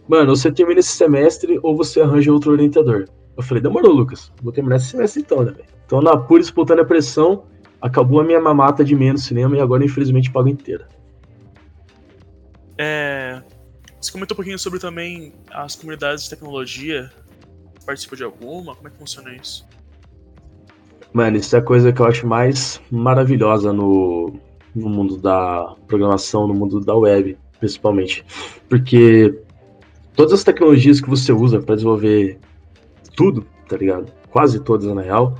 Mano, você termina esse semestre ou você arranja outro orientador. Eu falei, demorou, Lucas. Vou terminar esse semestre então, né, velho? Então, na pura e espontânea pressão, acabou a minha mamata de menos cinema e agora, infelizmente, pago inteira. É, você comentou um pouquinho sobre também as comunidades de tecnologia. Participa de alguma? Como é que funciona isso? Mano, isso é a coisa que eu acho mais maravilhosa no, no mundo da programação, no mundo da web, principalmente. Porque todas as tecnologias que você usa para desenvolver tudo, tá ligado? Quase todas, na real,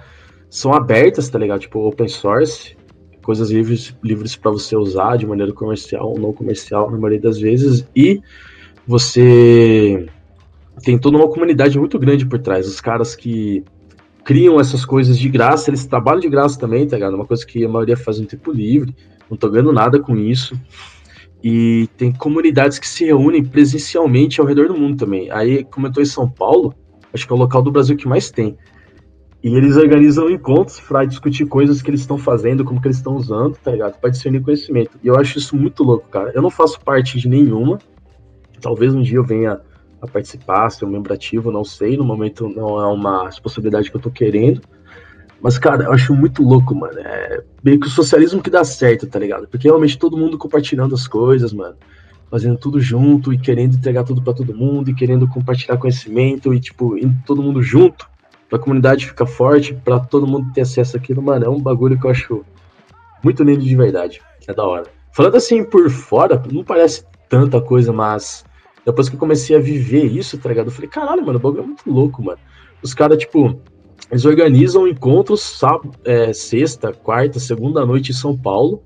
são abertas, tá ligado? Tipo, open source, coisas livres, livres para você usar de maneira comercial ou não comercial, na maioria das vezes, e você tem toda uma comunidade muito grande por trás. Os caras que criam essas coisas de graça, eles trabalham de graça também, tá ligado? Uma coisa que a maioria faz no tempo livre, não tô ganhando nada com isso. E tem comunidades que se reúnem presencialmente ao redor do mundo também. Aí, como eu tô em São Paulo, acho que é o local do Brasil que mais tem. E eles organizam encontros para discutir coisas que eles estão fazendo, como que eles estão usando, tá ligado? Para discernir conhecimento. E eu acho isso muito louco, cara. Eu não faço parte de nenhuma, Talvez um dia eu venha a participar, ser um membro ativo, não sei. No momento não é uma responsabilidade que eu tô querendo. Mas, cara, eu acho muito louco, mano. É meio que o socialismo que dá certo, tá ligado? Porque realmente todo mundo compartilhando as coisas, mano. Fazendo tudo junto e querendo entregar tudo para todo mundo e querendo compartilhar conhecimento e, tipo, indo todo mundo junto pra comunidade ficar forte, para todo mundo ter acesso àquilo, mano. É um bagulho que eu acho muito lindo de verdade. É da hora. Falando assim por fora, não parece tanta coisa, mas depois que eu comecei a viver isso, tá ligado? Eu falei, caralho, mano, o bagulho é muito louco, mano. Os caras, tipo, eles organizam encontros sábado, é, sexta, quarta, segunda noite em São Paulo.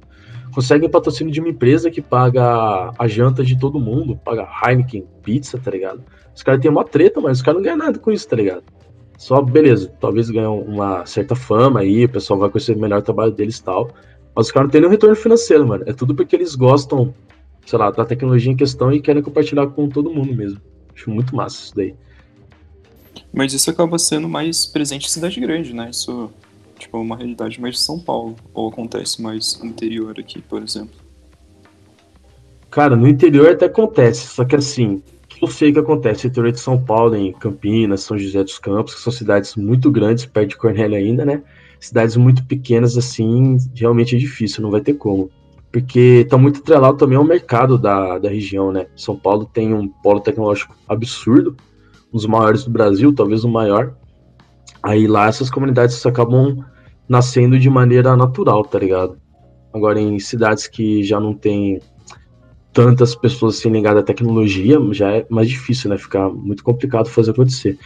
Conseguem patrocínio de uma empresa que paga a janta de todo mundo, paga Heineken, pizza, tá ligado? Os caras têm uma treta, mas os caras não ganham nada com isso, tá ligado? Só, beleza, talvez ganham uma certa fama aí, o pessoal vai conhecer melhor o trabalho deles e tal. Mas os caras não têm nenhum retorno financeiro, mano. É tudo porque eles gostam, sei lá, da tecnologia em questão e querem compartilhar com todo mundo mesmo. Acho muito massa isso daí. Mas isso acaba sendo mais presente em cidade grande, né? Isso, tipo, é uma realidade mais de São Paulo. Ou acontece mais no interior aqui, por exemplo. Cara, no interior até acontece, só que assim, eu sei que acontece no interior de São Paulo, em Campinas, São José dos Campos, que são cidades muito grandes, perto de Cornélio ainda, né? Cidades muito pequenas, assim, realmente é difícil, não vai ter como. Porque tá muito atrelado também ao mercado da, da região, né? São Paulo tem um polo tecnológico absurdo, um dos maiores do Brasil, talvez o maior. Aí lá essas comunidades acabam nascendo de maneira natural, tá ligado? Agora em cidades que já não tem tantas pessoas assim ligadas à tecnologia, já é mais difícil, né? Ficar muito complicado fazer acontecer.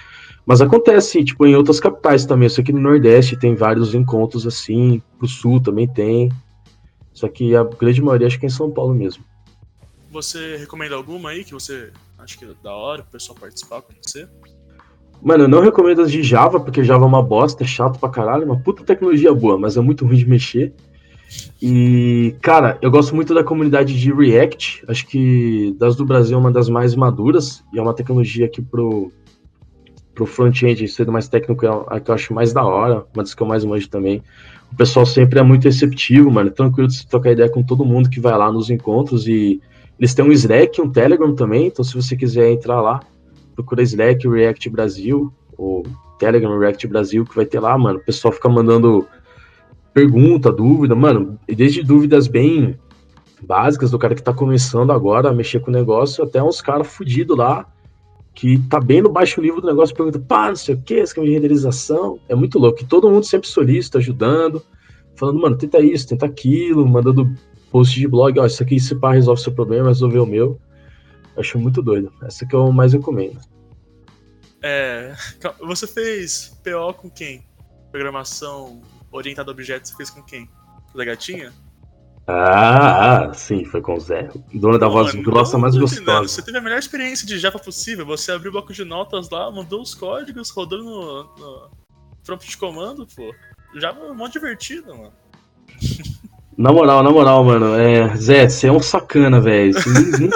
Mas acontece, tipo, em outras capitais também. Eu sei que no Nordeste tem vários encontros assim, pro Sul também tem. Só que a grande maioria acho que é em São Paulo mesmo. Você recomenda alguma aí que você acha que é da hora o pessoal participar com você? Mano, eu não recomendo as de Java, porque Java é uma bosta, é chato pra caralho, uma puta tecnologia boa, mas é muito ruim de mexer. E, cara, eu gosto muito da comunidade de React, acho que das do Brasil é uma das mais maduras, e é uma tecnologia que pro, pro front-end, sendo mais técnico, é a que eu acho mais da hora, uma das que eu mais manjo também. O pessoal sempre é muito receptivo, mano, tranquilo de se trocar ideia com todo mundo que vai lá nos encontros e eles têm um Slack, um Telegram também, então se você quiser entrar lá, procura Slack React Brasil, ou Telegram React Brasil, que vai ter lá, mano. O pessoal fica mandando pergunta, dúvida, mano, desde dúvidas bem básicas do cara que tá começando agora a mexer com o negócio, até uns caras fudidos lá, que tá bem no baixo nível do negócio, pergunta, pá, não sei o que, esquema de renderização. É muito louco. E todo mundo sempre solícito, ajudando, falando, mano, tenta isso, tenta aquilo, mandando post de blog, ó, isso aqui se pá, resolve seu problema, resolveu o meu. Acho muito doido. Essa que eu mais recomendo. É. Você fez PO com quem? Programação orientada a objetos, você fez com quem? Com a gatinha? Ah, sim, foi com o Zé. Dona da voz grossa mais gostosa. Você teve a melhor experiência de Java possível. Você abriu o bloco de notas lá, mandou os códigos, rodou no, no prompt de comando, pô. Java é um monte divertido, mano. Na moral, na moral, mano, é, Zé, você é um sacana, velho.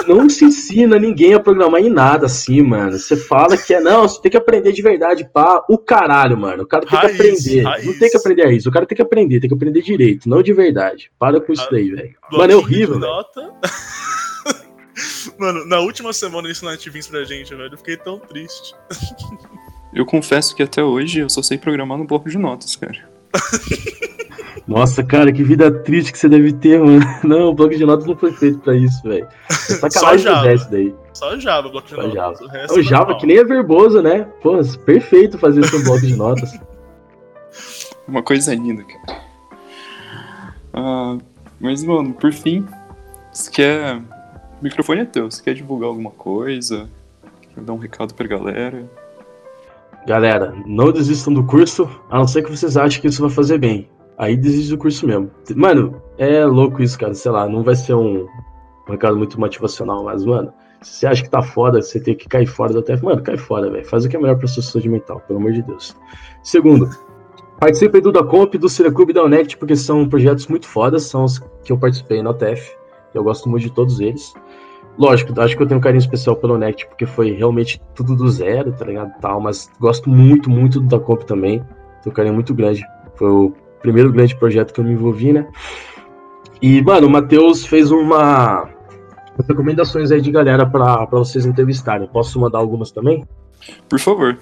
Não se ensina ninguém a programar em nada assim, mano. Você fala que é, não, você tem que aprender de verdade, pá. O caralho, mano. O cara tem raiz, que aprender. Raiz. Não tem que aprender a isso. O cara tem que aprender, tem que aprender direito, não de verdade. Para com isso daí, velho. Mano, é horrível. Nota. mano, na última semana isso não Vins pra gente, velho. Eu fiquei tão triste. Eu confesso que até hoje eu só sei programar no bloco de notas, cara. Nossa, cara, que vida triste que você deve ter, mano. Não, o bloco de notas não foi feito pra isso, velho. É sacanagem Só Java. daí. Só Java, bloco de Só notas. Java. O, o é Java, que nem é verboso, né? Pô, perfeito fazer isso no bloco de notas. Uma coisa linda, cara. Ah, mas, mano, por fim, você quer. O microfone é teu. Você quer divulgar alguma coisa? Quer dar um recado pra galera? Galera, não desistam do curso, a não ser que vocês achem que isso vai fazer bem. Aí desiste do curso mesmo. Mano, é louco isso, cara. Sei lá, não vai ser um, recado muito motivacional, mas, mano, se você acha que tá foda, você tem que cair fora da TF, mano, cai fora, velho. Faz o que é melhor pra sua saúde mental, pelo amor de Deus. Segundo, participe do da Comp, do Cirecube e da Unect, porque são projetos muito fodas, são os que eu participei na UTF. Eu gosto muito de todos eles. Lógico, acho que eu tenho um carinho especial pelo Unect, porque foi realmente tudo do zero, tá ligado? Tal, mas gosto muito, muito do da Comp também. Tenho um carinho muito grande. Foi o primeiro grande projeto que eu me envolvi, né? E, mano, o Matheus fez uma, recomendações aí de galera para vocês entrevistarem. Posso mandar algumas também? Por favor.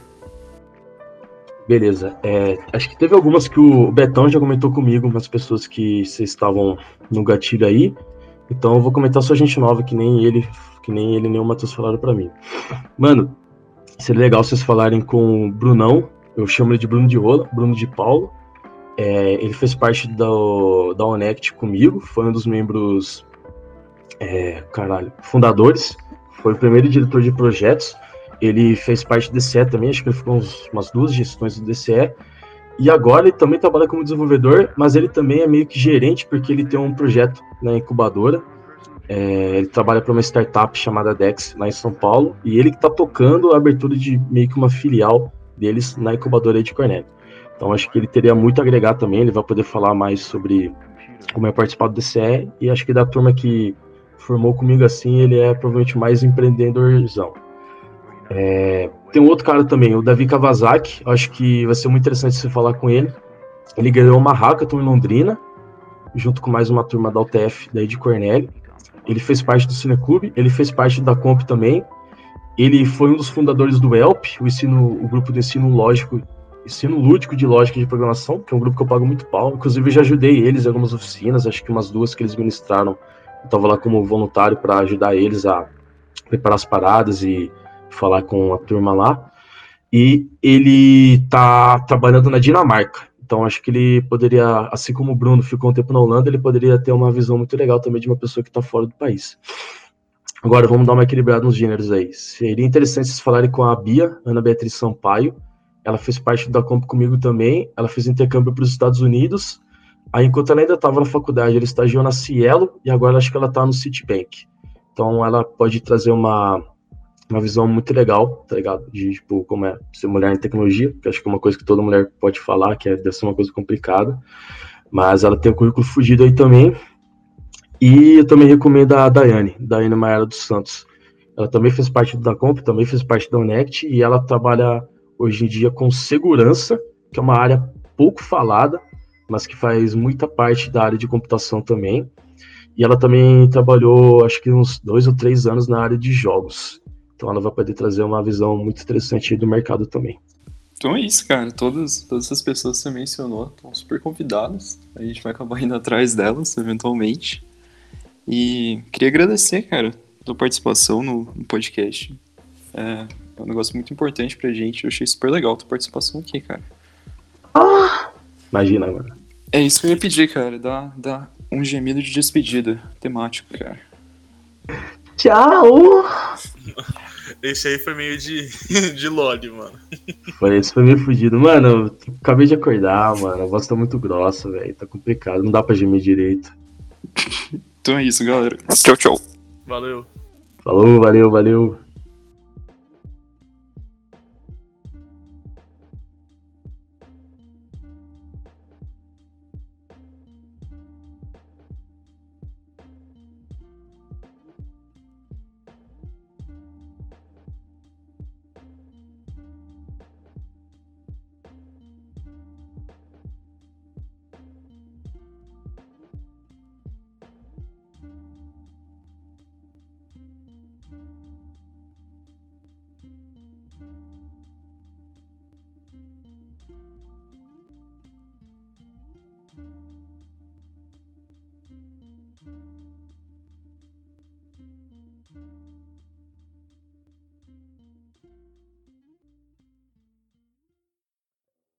Beleza. É, acho que teve algumas que o Betão já comentou comigo, umas pessoas que vocês estavam no gatilho aí. Então eu vou comentar só gente nova, que nem ele, que nem ele nem o Matheus falaram para mim. Mano, seria legal vocês falarem com o Brunão. Eu chamo ele de Bruno de Ola, Bruno de Paulo. É, ele fez parte do, da Onect comigo, foi um dos membros, é, caralho, fundadores. Foi o primeiro diretor de projetos. Ele fez parte do DCE também, acho que ele ficou uns, umas duas gestões do DCE. E agora ele também trabalha como desenvolvedor, mas ele também é meio que gerente, porque ele tem um projeto na incubadora. É, ele trabalha para uma startup chamada Dex, lá em São Paulo, e ele que está tocando a abertura de meio que uma filial deles na incubadora de Cornélio. Então acho que ele teria muito a agregar também, ele vai poder falar mais sobre como é participar do DCE, e acho que da turma que formou comigo assim, ele é provavelmente mais empreendedorzão. É, tem um outro cara também, o Davi Kawasaki. Acho que vai ser muito interessante você falar com ele. Ele ganhou uma hackathon em Londrina, junto com mais uma turma da UTF, daí de Cornélio. Ele fez parte do Cineclube, ele fez parte da Comp também. Ele foi um dos fundadores do ELP, o, ensino, o grupo de ensino lógico, ensino lúdico de lógica de programação, que é um grupo que eu pago muito pau. Inclusive, eu já ajudei eles em algumas oficinas, acho que umas duas que eles ministraram. Eu estava lá como voluntário para ajudar eles a preparar as paradas e falar com a turma lá. E ele tá trabalhando na Dinamarca. Então acho que ele poderia, assim como o Bruno ficou um tempo na Holanda, ele poderia ter uma visão muito legal também de uma pessoa que está fora do país. Agora vamos dar uma equilibrada nos gêneros aí. Seria interessante vocês falarem com a Bia, Ana Beatriz Sampaio. Ela fez parte da Comp comigo também. Ela fez intercâmbio para os Estados Unidos. Aí, enquanto ela ainda estava na faculdade, ela estagiou na Cielo e agora acho que ela está no Citibank. Então, ela pode trazer uma, uma visão muito legal, tá ligado? De, tipo, como é ser mulher em tecnologia, que acho que é uma coisa que toda mulher pode falar, que é, deve ser uma coisa complicada. Mas ela tem um currículo fugido aí também. E eu também recomendo a Daiane, Daiane Maera dos Santos. Ela também fez parte da Comp, também fez parte da Unect, e ela trabalha hoje em dia com segurança, que é uma área pouco falada, mas que faz muita parte da área de computação também. E ela também trabalhou, acho que uns dois ou três anos na área de jogos. Então ela vai poder trazer uma visão muito interessante do mercado também. Então é isso, cara. Todas, todas essas pessoas que você mencionou estão super convidadas. A gente vai acabar indo atrás delas, eventualmente. E queria agradecer, cara, pela participação no, no podcast. É, é, um negócio muito importante pra gente. Eu achei super legal a tua participação aqui, cara. Ah! Imagina, mano. É isso que eu ia pedir, cara. Dá, dá um gemido de despedida temático, cara. Tchau! Esse aí foi meio de, de lolly, mano. Foi, esse foi meio fudido. Mano, eu acabei de acordar, mano. A voz tá muito grossa, velho. Tá complicado. Não dá pra gemer direito. Então é isso, galera. Tchau, tchau. Valeu. Falou, valeu, valeu.